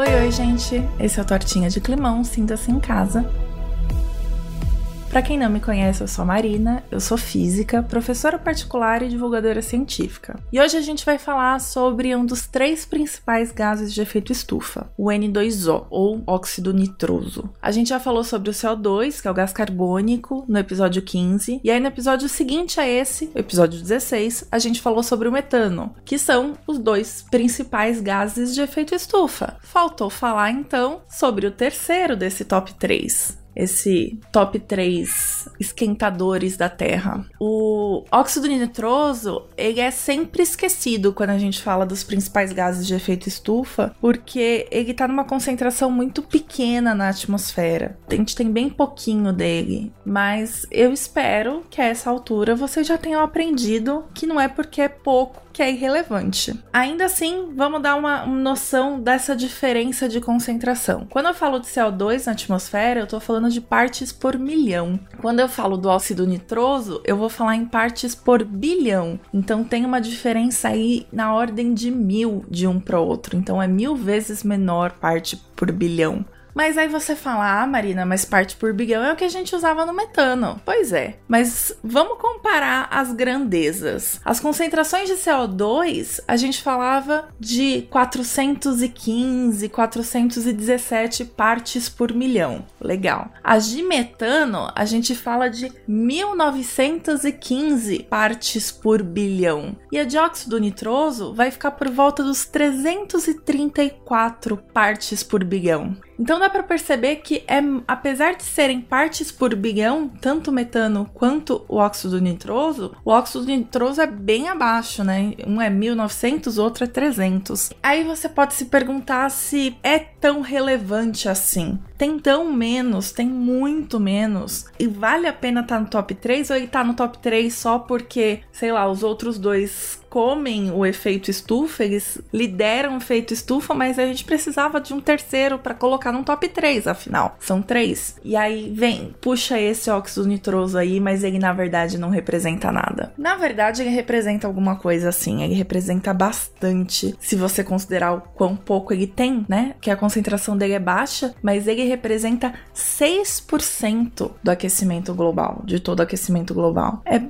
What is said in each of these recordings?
Oi, oi, gente. Esse é o Tortinha de Climão, sinta-se em casa. Para quem não me conhece, eu sou a Marina, eu sou física, professora particular e divulgadora científica. E hoje a gente vai falar sobre um dos três principais gases de efeito estufa, o N2O, ou óxido nitroso. A gente já falou sobre o CO2, que é o gás carbônico, no episódio 15, e aí no episódio seguinte a esse, episódio 16, a gente falou sobre o metano, que são os dois principais gases de efeito estufa. Faltou falar então sobre o terceiro desse top 3, esse top 3 esquentadores da Terra. O óxido nitroso, ele é sempre esquecido quando a gente fala dos principais gases de efeito estufa, porque ele está numa concentração muito pequena na atmosfera. A gente tem bem pouquinho dele, mas eu espero que a essa altura vocês já tenham aprendido que não é porque é pouco que é irrelevante. Ainda assim, vamos dar uma noção dessa diferença de concentração. Quando eu falo de CO2 na atmosfera, eu estou falando de partes por milhão. Quando eu falo do óxido nitroso, eu vou falar em partes por bilhão. Então tem uma diferença aí na ordem de mil de um para outro. Então é mil vezes menor parte por bilhão. Mas aí você fala, ah, Marina, mas parte por bigão é o que a gente usava no metano. Pois é, mas vamos comparar as grandezas. As concentrações de CO2, a gente falava de 415, 417 partes por milhão. Legal. As de metano, a gente fala de 1915 partes por bilhão. E a dióxido nitroso vai ficar por volta dos 334 partes por bilhão. Então dá para perceber que é, apesar de serem partes por bilhão, tanto o metano quanto o óxido nitroso, o óxido nitroso é bem abaixo, né? Um é 1900, o outro é 300. Aí você pode se perguntar se é tão relevante assim. Tem tão menos, tem muito menos. E vale a pena estar tá no top 3 ou ele tá no top 3 só porque, sei lá, os outros dois comem o efeito estufa, eles lideram o efeito estufa, mas a gente precisava de um terceiro para colocar no top 3, afinal. São três. E aí vem, puxa esse óxido nitroso aí, mas ele na verdade não representa nada. Na verdade, ele representa alguma coisa assim, ele representa bastante, se você considerar o quão pouco ele tem, né? Que a concentração dele é baixa, mas ele representa 6% do aquecimento global, de todo o aquecimento global. É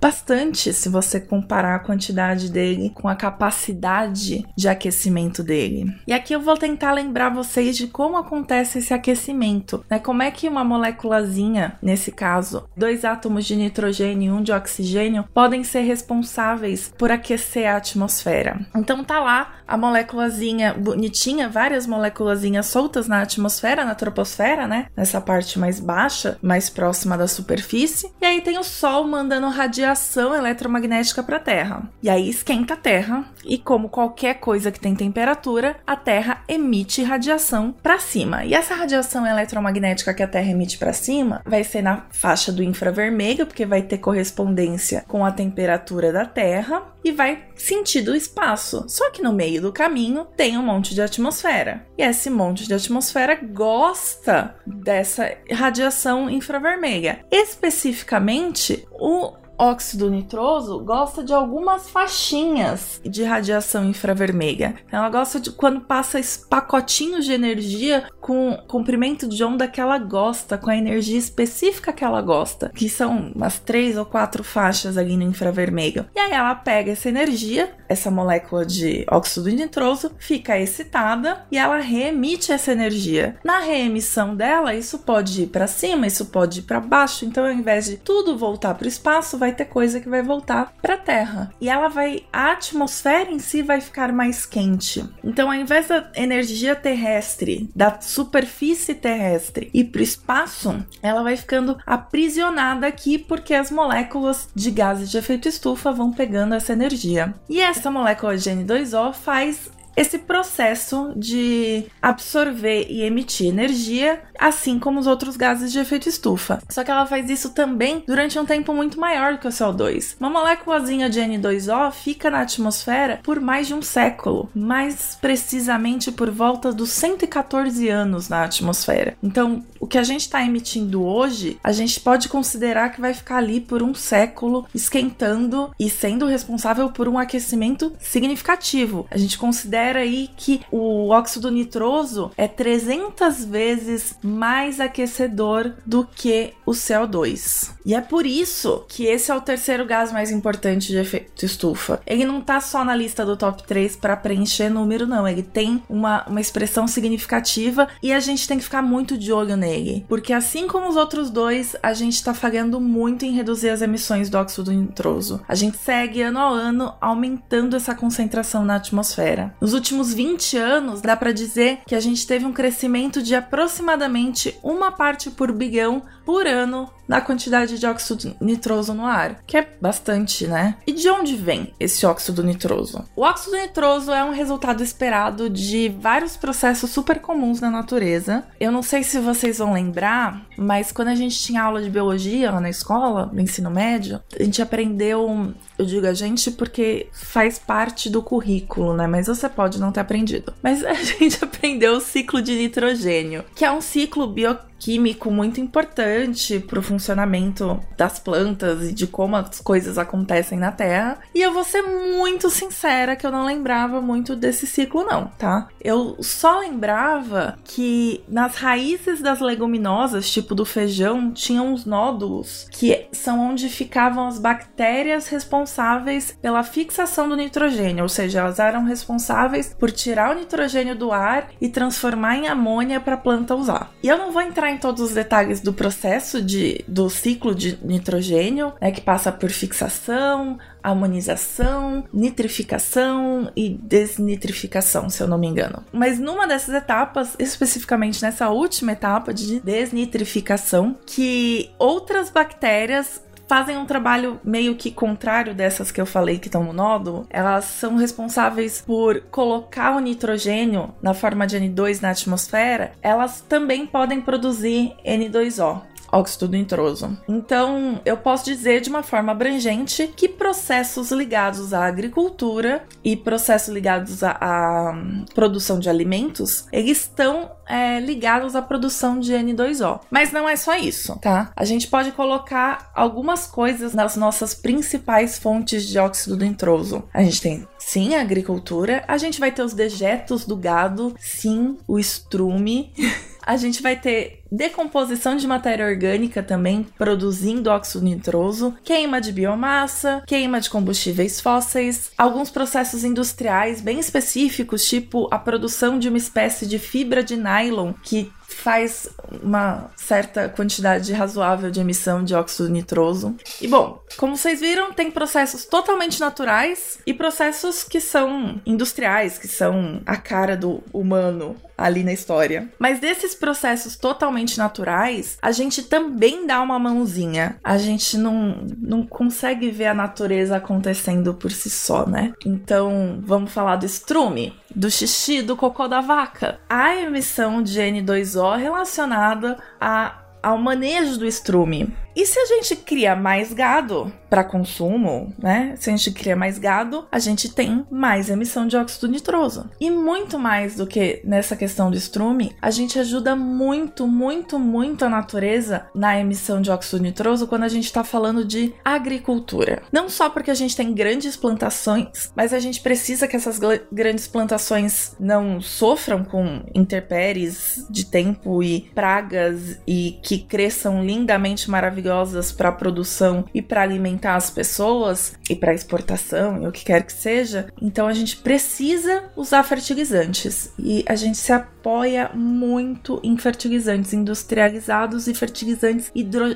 bastante se você comparar a quantidade dele com a capacidade de aquecimento dele. E aqui eu vou tentar lembrar vocês de como acontece esse aquecimento, né? Como é que uma moléculazinha, nesse caso, dois átomos de nitrogênio e um de oxigênio, podem ser responsáveis por aquecer a atmosfera. Então tá lá a moléculazinha bonitinha, várias moléculazinhas soltas na atmosfera, na troposfera, né? Nessa parte mais baixa, mais próxima da superfície. E aí tem o Sol mandando radiação eletromagnética para a Terra. E aí esquenta a Terra e, como qualquer coisa que tem temperatura, a Terra emite radiação para cima. E essa radiação eletromagnética que a Terra emite para cima vai ser na faixa do infravermelho, porque vai ter correspondência com a temperatura da Terra e vai sentido o espaço. Só que no meio do caminho tem um monte de atmosfera. E esse monte de atmosfera gosta dessa radiação infravermelha. Especificamente, o óxido nitroso gosta de algumas faixinhas de radiação infravermelha. Ela gosta de quando passa pacotinhos de energia com comprimento de onda que ela gosta, com a energia específica que ela gosta, que são umas três ou quatro faixas ali no infravermelho. E aí ela pega essa energia, essa molécula de óxido nitroso, fica excitada e ela reemite essa energia. Na reemissão dela, isso pode ir para cima, isso pode ir para baixo. Então, ao invés de tudo voltar para o espaço, vai vai ter coisa que vai voltar para a Terra. E ela vai a atmosfera em si vai ficar mais quente. Então, ao invés da energia terrestre, da superfície terrestre ir para o espaço, ela vai ficando aprisionada aqui porque as moléculas de gases de efeito estufa vão pegando essa energia. E essa molécula de N2O faz esse processo de absorver e emitir energia assim como os outros gases de efeito estufa. Só que ela faz isso também durante um tempo muito maior que o CO2. Uma moléculazinha de N2O fica na atmosfera por mais de um século, mais precisamente por volta dos 114 anos na atmosfera. Então, o que a gente está emitindo hoje, a gente pode considerar que vai ficar ali por um século esquentando e sendo responsável por um aquecimento significativo. A gente considera aí que o óxido nitroso é 300 vezes mais aquecedor do que o CO2. E é por isso que esse é o terceiro gás mais importante de efeito estufa. Ele não tá só na lista do top 3 para preencher número, não. Ele tem uma, uma expressão significativa e a gente tem que ficar muito de olho nele. Porque assim como os outros dois, a gente tá falhando muito em reduzir as emissões do óxido nitroso. A gente segue ano a ano aumentando essa concentração na atmosfera. Nos últimos 20 anos, dá para dizer que a gente teve um crescimento de aproximadamente uma parte por bilhão por ano na quantidade de óxido nitroso no ar, que é bastante, né? E de onde vem esse óxido nitroso? O óxido nitroso é um resultado esperado de vários processos super comuns na natureza. Eu não sei se vocês vão lembrar, mas quando a gente tinha aula de biologia lá na escola, no ensino médio, a gente aprendeu, eu digo a gente porque faz parte do currículo, né? Mas você pode não ter aprendido. Mas a gente aprendeu o ciclo de nitrogênio, que é um ciclo bio químico muito importante para o funcionamento das plantas e de como as coisas acontecem na Terra. E eu vou ser muito sincera que eu não lembrava muito desse ciclo não, tá? Eu só lembrava que nas raízes das leguminosas, tipo do feijão, tinham uns nódulos que são onde ficavam as bactérias responsáveis pela fixação do nitrogênio, ou seja, elas eram responsáveis por tirar o nitrogênio do ar e transformar em amônia para a planta usar. E eu não vou entrar em todos os detalhes do processo de, do ciclo de nitrogênio, né, que passa por fixação, amonização, nitrificação e desnitrificação, se eu não me engano. Mas numa dessas etapas, especificamente nessa última etapa de desnitrificação, que outras bactérias fazem um trabalho meio que contrário dessas que eu falei que estão no nódulo. Elas são responsáveis por colocar o nitrogênio na forma de N2 na atmosfera. Elas também podem produzir N2O óxido nitroso. Então, eu posso dizer de uma forma abrangente que processos ligados à agricultura e processos ligados à, à produção de alimentos, eles estão é, ligados à produção de N2O. Mas não é só isso, tá? A gente pode colocar algumas coisas nas nossas principais fontes de óxido nitroso. A gente tem Sim, a agricultura. A gente vai ter os dejetos do gado. Sim, o estrume. a gente vai ter decomposição de matéria orgânica também, produzindo óxido nitroso, queima de biomassa, queima de combustíveis fósseis, alguns processos industriais bem específicos, tipo a produção de uma espécie de fibra de nylon que faz uma certa quantidade razoável de emissão de óxido nitroso. E bom, como vocês viram, tem processos totalmente naturais e processos que são industriais, que são a cara do humano ali na história. Mas desses processos totalmente naturais, a gente também dá uma mãozinha. A gente não, não consegue ver a natureza acontecendo por si só, né? Então, vamos falar do estrume, do xixi, do cocô da vaca. A emissão de N2O relacionada a ao manejo do estrume. E se a gente cria mais gado para consumo, né? Se a gente cria mais gado, a gente tem mais emissão de óxido nitroso. E muito mais do que nessa questão do estrume, a gente ajuda muito, muito, muito a natureza na emissão de óxido nitroso quando a gente está falando de agricultura. Não só porque a gente tem grandes plantações, mas a gente precisa que essas grandes plantações não sofram com intempéries de tempo e pragas e que cresçam lindamente maravilhosamente maravilhosas para produção e para alimentar as pessoas e para exportação e o que quer que seja. Então a gente precisa usar fertilizantes e a gente se apoia muito em fertilizantes industrializados e fertilizantes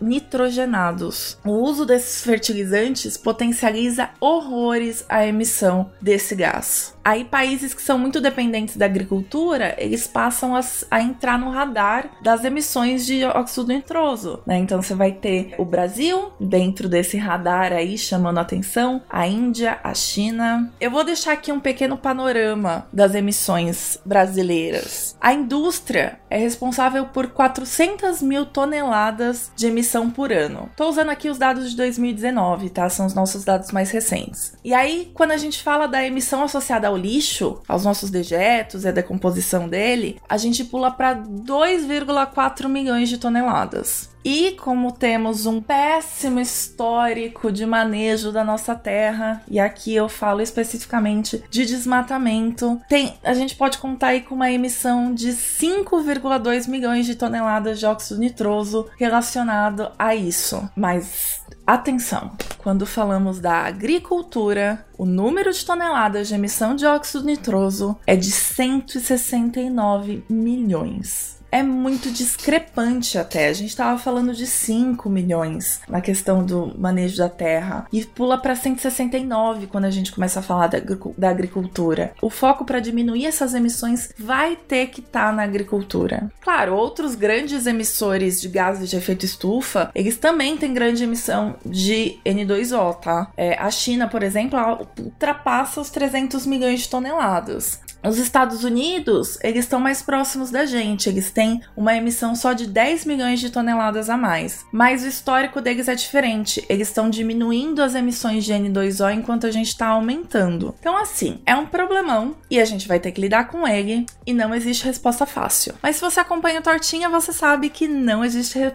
nitrogenados. O uso desses fertilizantes potencializa horrores a emissão desse gás. Aí países que são muito dependentes da agricultura, eles passam a, a entrar no radar das emissões de óxido nitroso, né? Então você vai ter o Brasil dentro desse radar aí chamando a atenção, a Índia, a China. Eu vou deixar aqui um pequeno panorama das emissões brasileiras. A indústria é responsável por 400 mil toneladas de emissão por ano. Tô usando aqui os dados de 2019, tá? São os nossos dados mais recentes. E aí, quando a gente fala da emissão associada ao lixo, aos nossos dejetos e a decomposição dele, a gente pula para 2,4 milhões de toneladas. E como temos um péssimo histórico de manejo da nossa terra, e aqui eu falo especificamente de desmatamento, tem, a gente pode contar aí com uma emissão de 5,2 milhões de toneladas de óxido nitroso relacionado a isso. Mas Atenção! Quando falamos da agricultura, o número de toneladas de emissão de óxido nitroso é de 169 milhões é muito discrepante até. A gente estava falando de 5 milhões na questão do manejo da terra e pula para 169 quando a gente começa a falar da, da agricultura. O foco para diminuir essas emissões vai ter que estar tá na agricultura. Claro, outros grandes emissores de gases de efeito estufa, eles também têm grande emissão de N2O, tá? É, a China, por exemplo, ultrapassa os 300 milhões de toneladas. Os Estados Unidos, eles estão mais próximos da gente, eles têm uma emissão só de 10 milhões de toneladas a mais. Mas o histórico deles é diferente, eles estão diminuindo as emissões de N2O enquanto a gente está aumentando. Então, assim, é um problemão e a gente vai ter que lidar com ele e não existe resposta fácil. Mas se você acompanha a Tortinha, você sabe que não existe re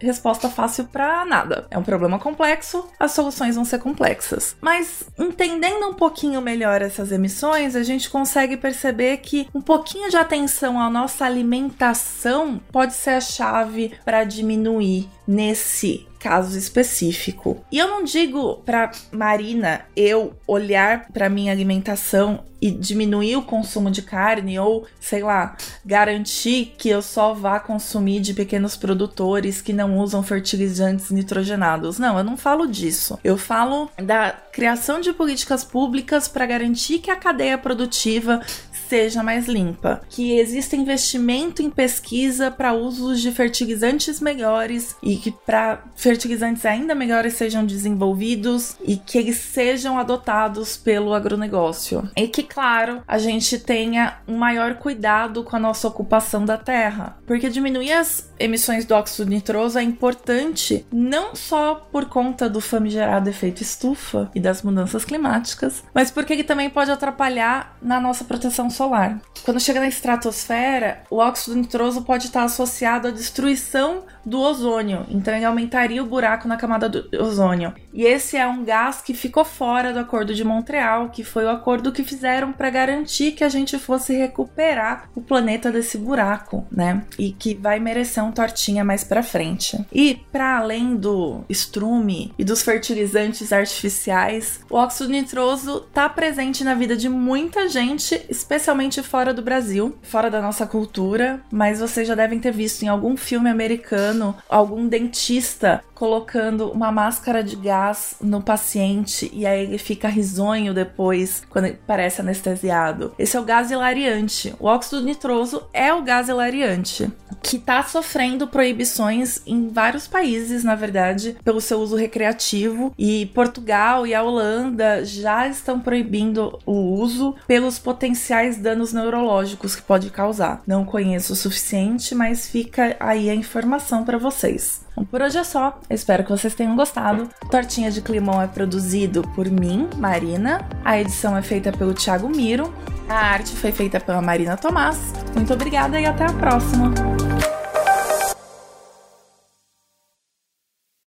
resposta fácil para nada. É um problema complexo, as soluções vão ser complexas. Mas entendendo um pouquinho melhor essas emissões, a gente consegue perceber perceber que um pouquinho de atenção à nossa alimentação pode ser a chave para diminuir nesse caso específico. E eu não digo para Marina eu olhar para minha alimentação e diminuir o consumo de carne ou, sei lá, garantir que eu só vá consumir de pequenos produtores que não usam fertilizantes nitrogenados. Não, eu não falo disso. Eu falo da criação de políticas públicas para garantir que a cadeia produtiva seja mais limpa, que exista investimento em pesquisa para usos de fertilizantes melhores e que para fertilizantes ainda melhores sejam desenvolvidos e que eles sejam adotados pelo agronegócio. E que, claro, a gente tenha um maior cuidado com a nossa ocupação da terra, porque diminuir as emissões do óxido nitroso é importante não só por conta do famigerado efeito estufa e das mudanças climáticas, mas porque ele também pode atrapalhar na nossa proteção solar. Quando chega na estratosfera, o óxido nitroso pode estar associado à destruição do ozônio, então ele aumentaria o buraco na camada do ozônio. E esse é um gás que ficou fora do Acordo de Montreal, que foi o acordo que fizeram para garantir que a gente fosse recuperar o planeta desse buraco, né? E que vai merecer um tortinha mais para frente. E para além do estrume e dos fertilizantes artificiais, o óxido nitroso está presente na vida de muita gente, especialmente fora do Brasil, fora da nossa cultura, mas vocês já devem ter visto em algum filme americano algum dentista colocando uma máscara de gás no paciente e aí ele fica risonho depois quando parece anestesiado. Esse é o gás hilariante. O óxido nitroso é o gás hilariante que está sofrendo proibições em vários países, na verdade, pelo seu uso recreativo. E Portugal e a Holanda já estão proibindo o uso pelos potenciais danos neurológicos que pode causar. Não conheço o suficiente, mas fica aí a informação para vocês. Por hoje é só. espero que vocês tenham gostado. Tortinha de Climão é produzido por mim, Marina. A edição é feita pelo Thiago Miro. A arte foi feita pela Marina Tomás. Muito obrigada e até a próxima!